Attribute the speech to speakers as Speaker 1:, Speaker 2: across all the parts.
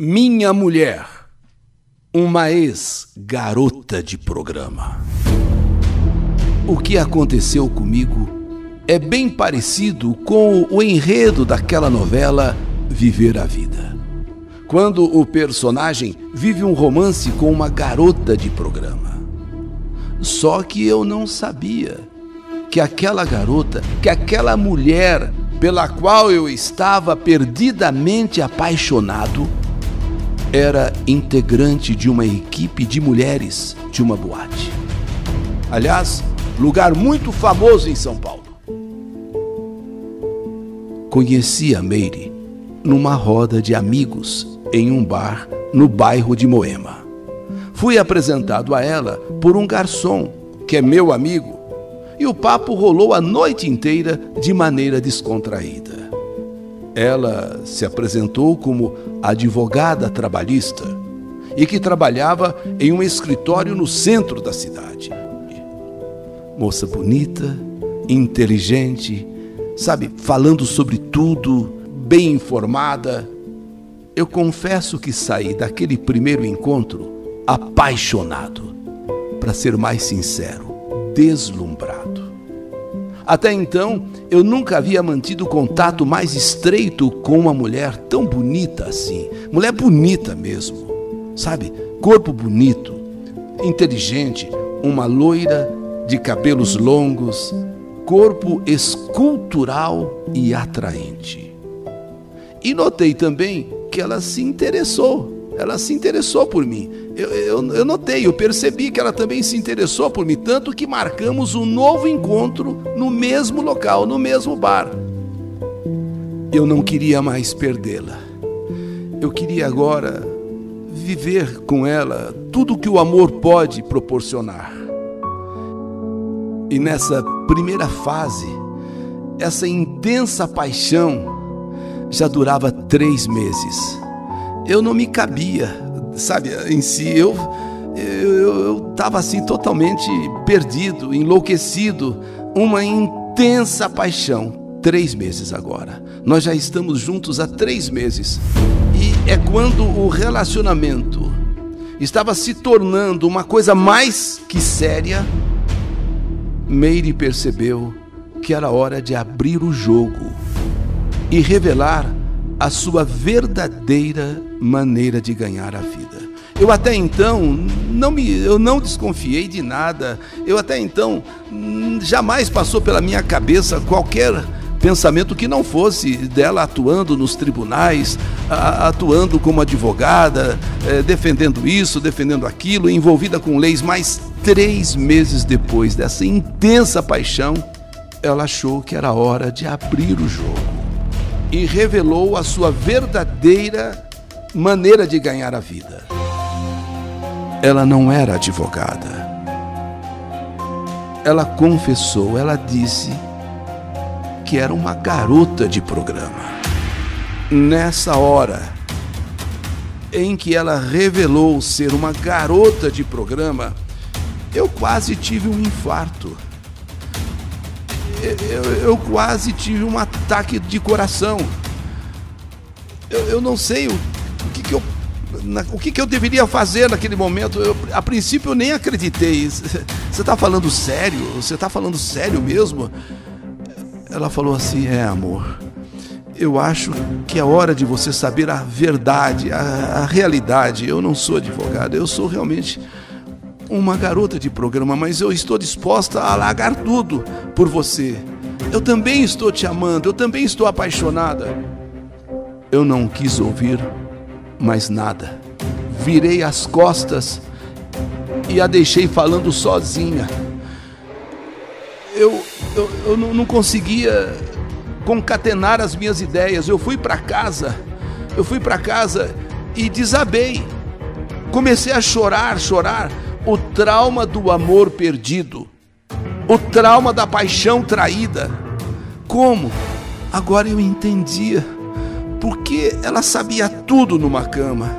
Speaker 1: Minha mulher, uma ex-garota de programa. O que aconteceu comigo é bem parecido com o enredo daquela novela Viver a Vida. Quando o personagem vive um romance com uma garota de programa. Só que eu não sabia que aquela garota, que aquela mulher pela qual eu estava perdidamente apaixonado, era integrante de uma equipe de mulheres de uma boate. Aliás, lugar muito famoso em São Paulo. Conheci a Meire numa roda de amigos em um bar no bairro de Moema. Fui apresentado a ela por um garçom, que é meu amigo, e o papo rolou a noite inteira de maneira descontraída. Ela se apresentou como advogada trabalhista e que trabalhava em um escritório no centro da cidade. Moça bonita, inteligente, sabe, falando sobre tudo, bem informada. Eu confesso que saí daquele primeiro encontro apaixonado, para ser mais sincero, deslumbrado. Até então, eu nunca havia mantido contato mais estreito com uma mulher tão bonita assim. Mulher bonita mesmo, sabe? Corpo bonito, inteligente, uma loira de cabelos longos, corpo escultural e atraente. E notei também que ela se interessou ela se interessou por mim. Eu, eu, eu, notei, eu percebi que ela também se interessou por mim, tanto que marcamos um novo encontro no mesmo local, no mesmo bar. Eu não queria mais perdê-la. Eu queria agora viver com ela tudo que o amor pode proporcionar. E nessa primeira fase, essa intensa paixão já durava três meses eu não me cabia, sabe, em si. Eu eu estava assim totalmente perdido, enlouquecido, uma intensa paixão. Três meses agora. Nós já estamos juntos há três meses. E é quando o relacionamento estava se tornando uma coisa mais que séria, Meire percebeu que era hora de abrir o jogo e revelar a sua verdadeira maneira de ganhar a vida. Eu até então não me, eu não desconfiei de nada. Eu até então jamais passou pela minha cabeça qualquer pensamento que não fosse dela atuando nos tribunais, atuando como advogada, é, defendendo isso, defendendo aquilo, envolvida com leis. Mas três meses depois dessa intensa paixão, ela achou que era hora de abrir o jogo e revelou a sua verdadeira maneira de ganhar a vida. Ela não era advogada. Ela confessou, ela disse que era uma garota de programa. Nessa hora em que ela revelou ser uma garota de programa, eu quase tive um infarto eu, eu quase tive um ataque de coração. Eu, eu não sei o, o que, que eu na, o que, que, eu deveria fazer naquele momento? Eu, a princípio eu nem acreditei. Você está falando sério? Você está falando sério mesmo? Ela falou assim: É, amor. Eu acho que é hora de você saber a verdade, a, a realidade. Eu não sou advogado, eu sou realmente uma garota de programa, mas eu estou disposta a largar tudo por você. Eu também estou te amando, eu também estou apaixonada. Eu não quis ouvir mais nada. Virei as costas e a deixei falando sozinha. Eu, eu, eu não, conseguia concatenar as minhas ideias. Eu fui para casa, eu fui para casa e desabei. Comecei a chorar, chorar o trauma do amor perdido, o trauma da paixão traída. Como? Agora eu entendia. Porque ela sabia tudo numa cama.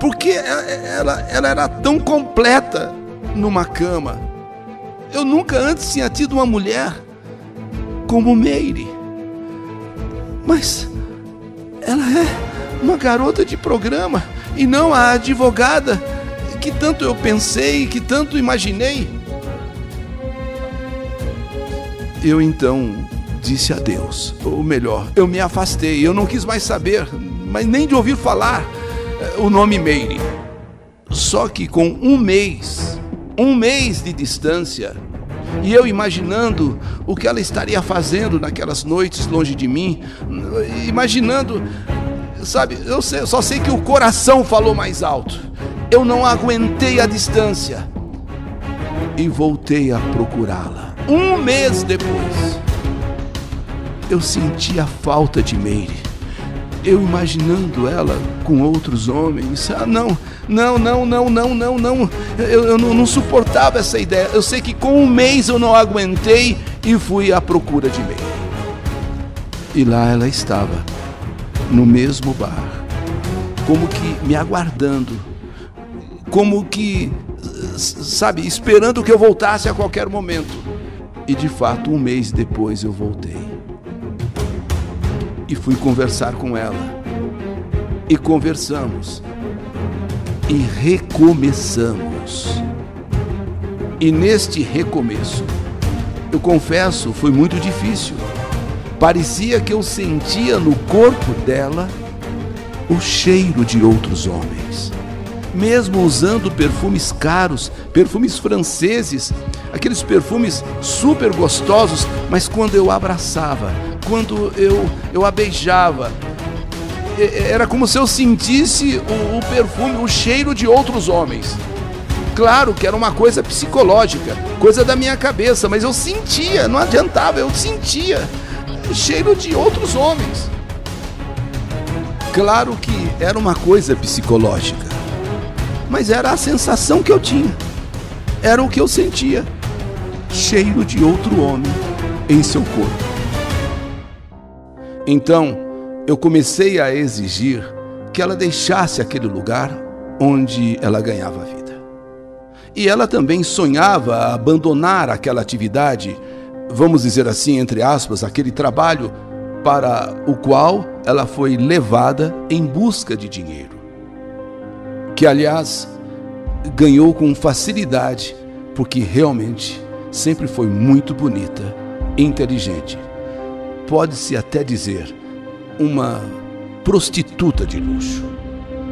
Speaker 1: Porque ela, ela era tão completa numa cama. Eu nunca antes tinha tido uma mulher como Meire. Mas ela é uma garota de programa e não a advogada que tanto eu pensei, que tanto imaginei. Eu então disse adeus, ou melhor, eu me afastei, eu não quis mais saber, mas nem de ouvir falar eh, o nome Meire. Só que com um mês, um mês de distância, e eu imaginando o que ela estaria fazendo naquelas noites longe de mim, imaginando, sabe, eu só sei que o coração falou mais alto eu não aguentei a distância e voltei a procurá-la. Um mês depois, eu senti a falta de Meire. Eu imaginando ela com outros homens. Ah, não, não, não, não, não, não, não. Eu, eu não, não suportava essa ideia. Eu sei que com um mês eu não aguentei e fui à procura de Meire. E lá ela estava, no mesmo bar, como que me aguardando como que, sabe, esperando que eu voltasse a qualquer momento. E de fato, um mês depois eu voltei. E fui conversar com ela. E conversamos. E recomeçamos. E neste recomeço, eu confesso, foi muito difícil. Parecia que eu sentia no corpo dela o cheiro de outros homens mesmo usando perfumes caros, perfumes franceses, aqueles perfumes super gostosos, mas quando eu abraçava, quando eu, eu a beijava, era como se eu sentisse o, o perfume, o cheiro de outros homens. Claro que era uma coisa psicológica, coisa da minha cabeça, mas eu sentia, não adiantava, eu sentia o cheiro de outros homens. Claro que era uma coisa psicológica mas era a sensação que eu tinha. Era o que eu sentia. Cheiro de outro homem em seu corpo. Então, eu comecei a exigir que ela deixasse aquele lugar onde ela ganhava vida. E ela também sonhava abandonar aquela atividade, vamos dizer assim, entre aspas, aquele trabalho para o qual ela foi levada em busca de dinheiro que aliás ganhou com facilidade, porque realmente sempre foi muito bonita, inteligente. Pode-se até dizer uma prostituta de luxo.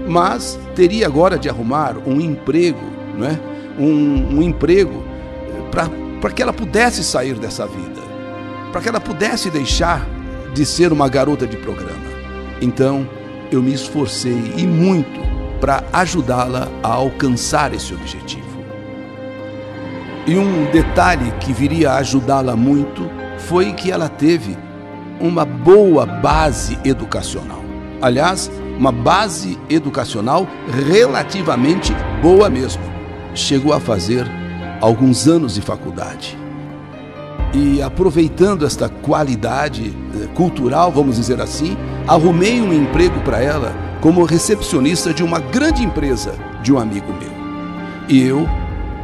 Speaker 1: Mas teria agora de arrumar um emprego, não é? um, um emprego para que ela pudesse sair dessa vida, para que ela pudesse deixar de ser uma garota de programa. Então eu me esforcei e muito para ajudá-la a alcançar esse objetivo. E um detalhe que viria a ajudá-la muito foi que ela teve uma boa base educacional. Aliás, uma base educacional relativamente boa mesmo. Chegou a fazer alguns anos de faculdade. E aproveitando esta qualidade eh, cultural, vamos dizer assim, arrumei um emprego para ela como recepcionista de uma grande empresa de um amigo meu. E eu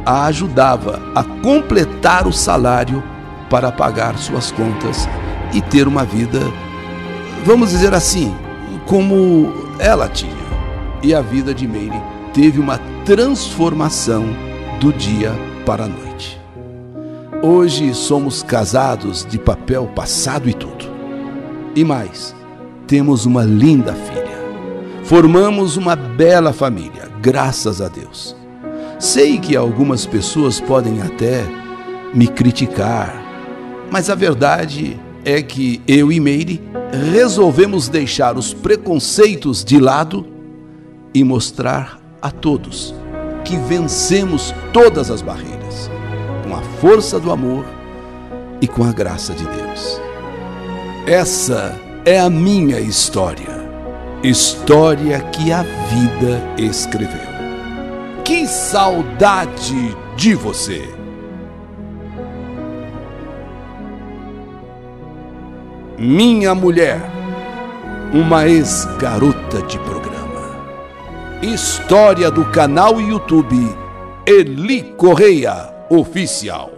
Speaker 1: a ajudava a completar o salário para pagar suas contas e ter uma vida, vamos dizer assim, como ela tinha. E a vida de Meire teve uma transformação do dia para a noite. Hoje somos casados de papel passado e tudo. E mais, temos uma linda filha. Formamos uma bela família, graças a Deus. Sei que algumas pessoas podem até me criticar, mas a verdade é que eu e Meire resolvemos deixar os preconceitos de lado e mostrar a todos que vencemos todas as barreiras com a força do amor e com a graça de Deus. Essa é a minha história História que a vida escreveu. Que saudade de você! Minha mulher, uma ex-garota de programa. História do canal YouTube Eli Correia Oficial.